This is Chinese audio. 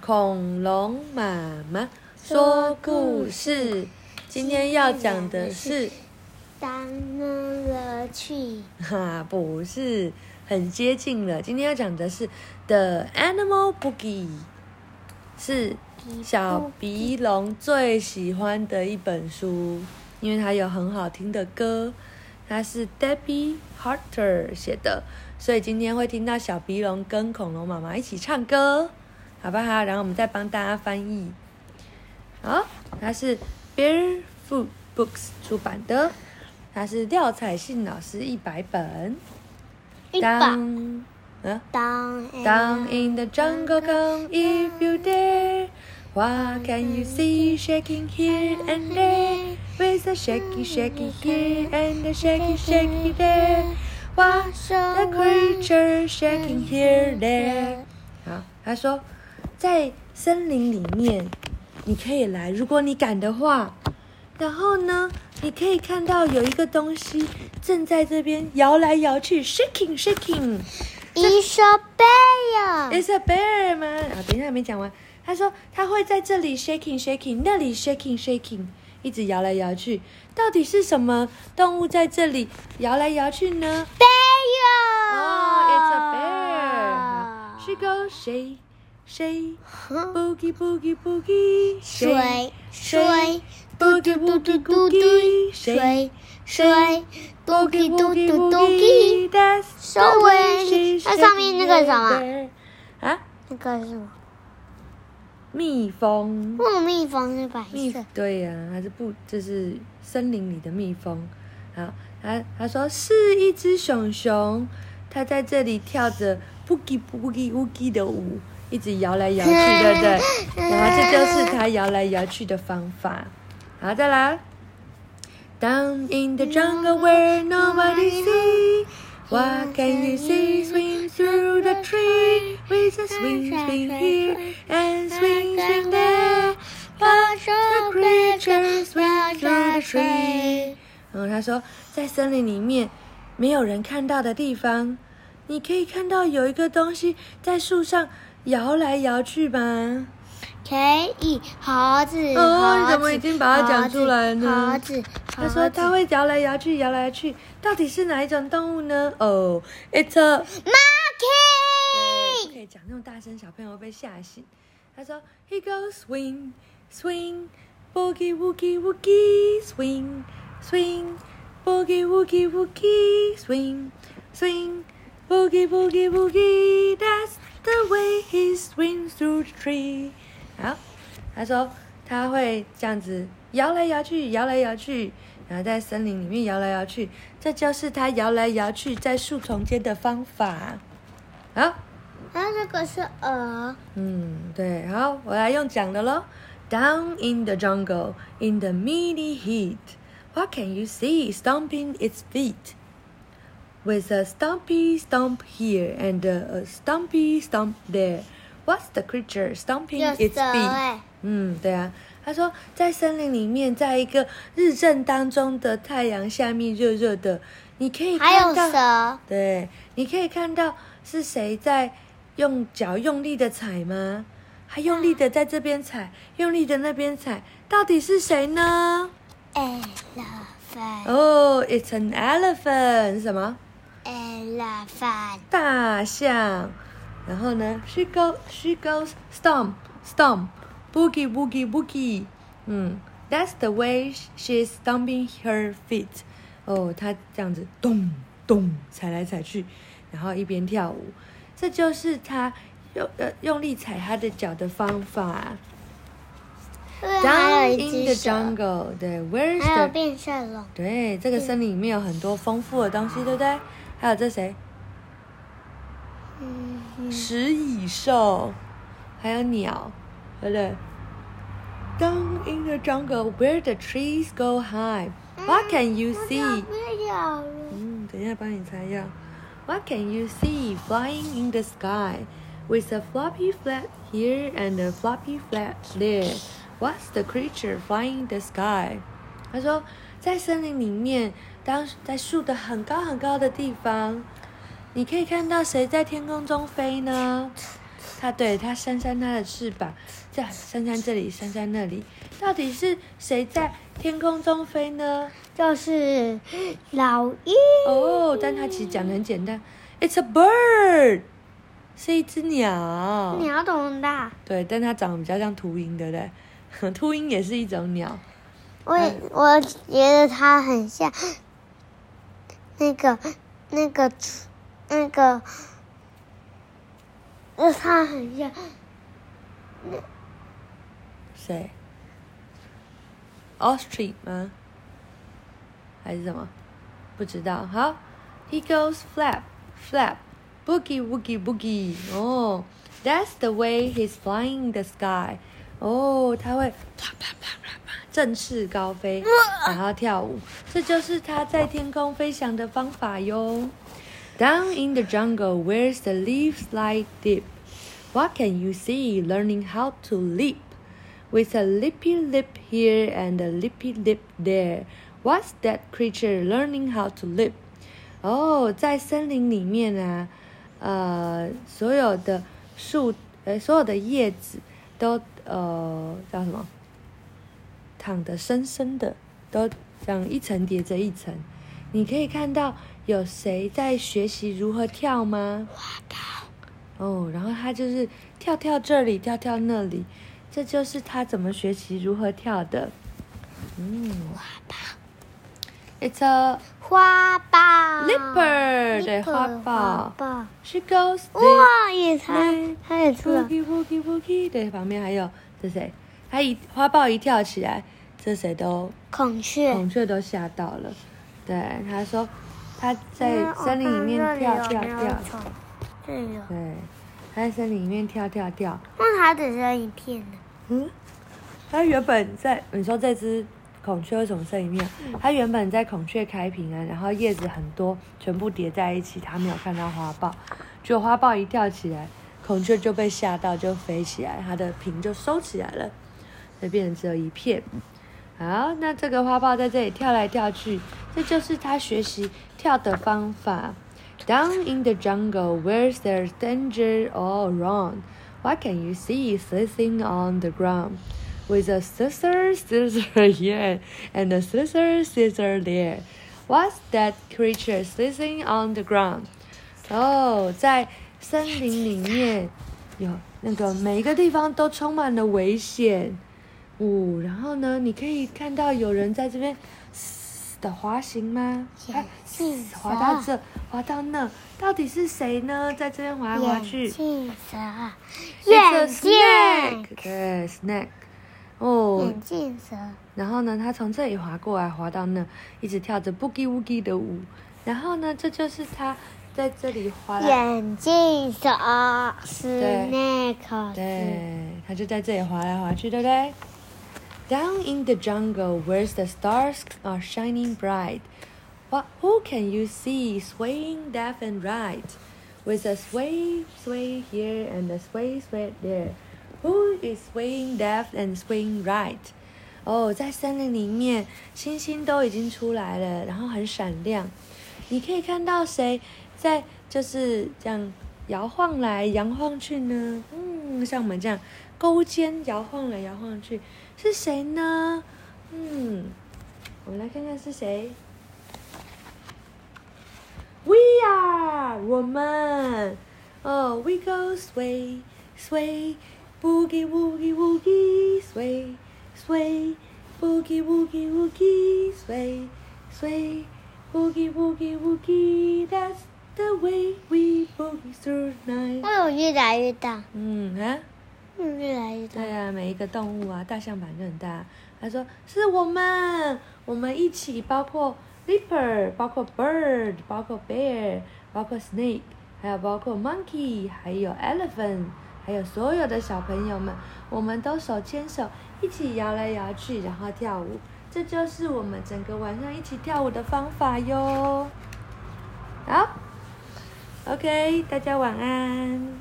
恐龙妈妈说故事。今天要讲的是，当乐趣。哈，不是很接近了。今天要讲的是《The Animal Boogie》，是小鼻龙最喜欢的一本书，因为它有很好听的歌。它是 Debbie Harter 写的，所以今天会听到小鼻龙跟恐龙妈妈一起唱歌，好不好？然后我们再帮大家翻译。好，它是 Barefoot Books 出版的，它是廖彩信老师一百本。当，嗯 Down Down in the jungle, come if you dare. What can you see shaking here and there? With a shaky, shaky here and a shaky, shaky there. What's the creature shaking here there? 好，他说，在森林里面，你可以来，如果你敢的话。然后呢，你可以看到有一个东西正在这边摇来摇去，shaking, shaking。It's a bear. It's a bear 吗？啊，等一下还没讲完。他说他会在这里 shaking shaking，那里 shaking shaking，一直摇来摇去。到底是什么动物在这里摇来摇去呢 Bear. 哦、i t s a bear 好。She goes shake boogie boogie boogie 水水 boogie boogie boogie 水水 boogie boogie boogie That's So weird. 那上面那个什么啊，那个什么？蜜蜂。那种蜜蜂是白色。对呀、它是不，这是森林里的蜜蜂。好，他他说是一只熊熊，它在这里跳着 boogie boogie boogie 的舞，一直摇来摇去，对不对？然后这就是它摇来摇去的方法。好，再来。Down in the jungle where nobody see, what can you see? Swing through the tree with a swing, swing here and swing, swing there. Watch the creatures swing through the tree. 然后他说，在森林里面没有人看到的地方，你可以看到有一个东西在树上摇来摇去吧。可以，猴子，哦你怎么已经把它讲出来呢猴子，他说它会摇来摇去，摇来摇去，到底是哪一种动物呢？哦、i t s a 对，不 monkey，可以讲那么大声，小朋友会被吓醒。他说，He goes swing, swing, boogie woogie woogie, swing, swing, boogie woogie woogie, swing, swing, boogie boogie boogie. That's the way he swings through the tree. 好，他说他会这样子摇来摇去，摇来摇去，然后在森林里面摇来摇去，这就是他摇来摇去在树丛间的方法。好。然后这个是鹅，嗯，对，好，我来用讲的喽。Down in the jungle, in the mini heat, what can you see stomping its feet? With a stumpy stump here and a stumpy stump there, what's the creature stomping its 蛇 feet? 哎，嗯，对啊，他说在森林里面，在一个日正当中的太阳下面，热热的，你可以还有看到，蛇，对，你可以看到是谁在用脚用力的踩吗？还用力的在这边踩，用力的那边踩，到底是谁呢？elephant，哦、i t s an elephant，是什么？大象。然后呢，she goeshe goes stomp stomp boogie boogie boogie。嗯，that's the way she's stomping her feet。哦，她这样子咚咚踩来踩去，然后一边跳舞，这就是她用呃用力踩她的脚的方法。还有 Down in the，jungle，对，where's the 变色龙，对，这个森林里面有很多丰富的东西，对不对？还有这谁？嗯嗯，食蚁兽，还有鸟，对不对？Down in the jungle where the trees go high, what can you 不 see? 要了，嗯，等一下帮你猜呀。What can you see flying in the sky with a floppy flag here and a floppy flag there? What's the creature flying in the sky? 他说，在森林里面， 当在树的很高很高的地方，你可以看到谁在天空中飞呢？它对它扇扇它的翅膀，这样扇扇这里，扇扇那里，到底是谁在天空中飞呢？就是老鹰。哦，但它其实讲的很简单，It's a bird，是一只鸟。鸟懂大。对，但它长得比较像秃鹰，对不对？秃鹰也是一种鸟。我我觉得它很像那个那个那个，那它很像那谁？Ostrich 吗？还是什么？不知道。好，He goes flap flap boogie woogie boogie。哦，That's the way he's flying in the sky。 哦，他会啪啪啪啪啪振翅高飞，然后跳舞，这就是它在天空飞翔的方法哟。Down in the jungle, where the leaves lie deep, what can you see? Learning how to leap, with a lippy lip here and a lippy lip there. What's that creature learning how to leap? 哦，在森林里面啊，呃，所有的树，呃，所有的叶子都呃叫什么？躺得深深的，都这样一层叠着一层。你可以看到有谁在学习如何跳吗？哦，然后他就是跳跳这里，跳跳那里，这就是他怎么学习如何跳的。嗯。It's a 花豹。leopard，对，花花豹。豹。She goes 哇，也它对它也出了。boogie boogie boogie，对，旁边还有这谁？他一花豹一跳起来，这谁都孔雀。孔雀都吓到了。对，他说他在森林里面跳跳跳，这里有。对，他在森林里面跳跳跳。那它只剩一片呢。嗯，它原本在你说这只孔雀为什么剩一面？它原本在孔雀开屏啊，然后叶子很多，全部叠在一起，它没有看到花豹，结果花豹一跳起来，孔雀就被吓到，就飞起来，它的屏就收起来了，所以变成只有一片。好，那这个花豹在这里跳来跳去，这就是它学习跳的方法。Down in the jungle, where there's danger all around, what can you see slithering on the ground? With a scissor, scissor here, and a scissor, scissor there. What's that creature slithering on the ground? 哦，在森林里面有那个每一个地方都充满了危险。哦，然后呢，你可以看到有人在这边嘶的滑行吗？眼镜蛇滑到这，滑到那，到底是谁呢？在这边滑来滑去。眼镜蛇。It's a 眼 snake，镜。对，snake。哦，眼镜蛇。然后呢，他从这里滑过来，滑到那，一直跳着 boogie woogie 的舞。然后呢，这就是他在这里滑来，眼镜蛇。snake。对，他就在这里滑来滑去，对不对？Down in the jungle, where the stars are shining bright, what who can you see swaying left and right, with a sway sway here and a sway sway there? Who is swaying left and swaying right? 哦，在森林里面，星星都已经出来了，然后很闪亮。你可以看到谁在就是这样摇晃来摇晃去呢？嗯，像我们这样勾肩摇晃来摇晃去，是谁呢？嗯，我们来看看是谁。We are 我们哦、w e go sway sway boogie woogie woogie sway sway boogie woogie woogie sway sway boogie woogie woogie. That's the way we boogie through the night. 为什么越来越大？嗯啊。嗯，越来越大对。啊，每一个动物啊，大象版就很大。他说是我们，我们一起，包括 leopard，包括 bird，包括 bear，包括 snake，还有包括 monkey，还有 elephant，还有所有的小朋友们，我们都手牵手一起摇来摇去，然后跳舞。这就是我们整个晚上一起跳舞的方法哟。好，OK，大家晚安。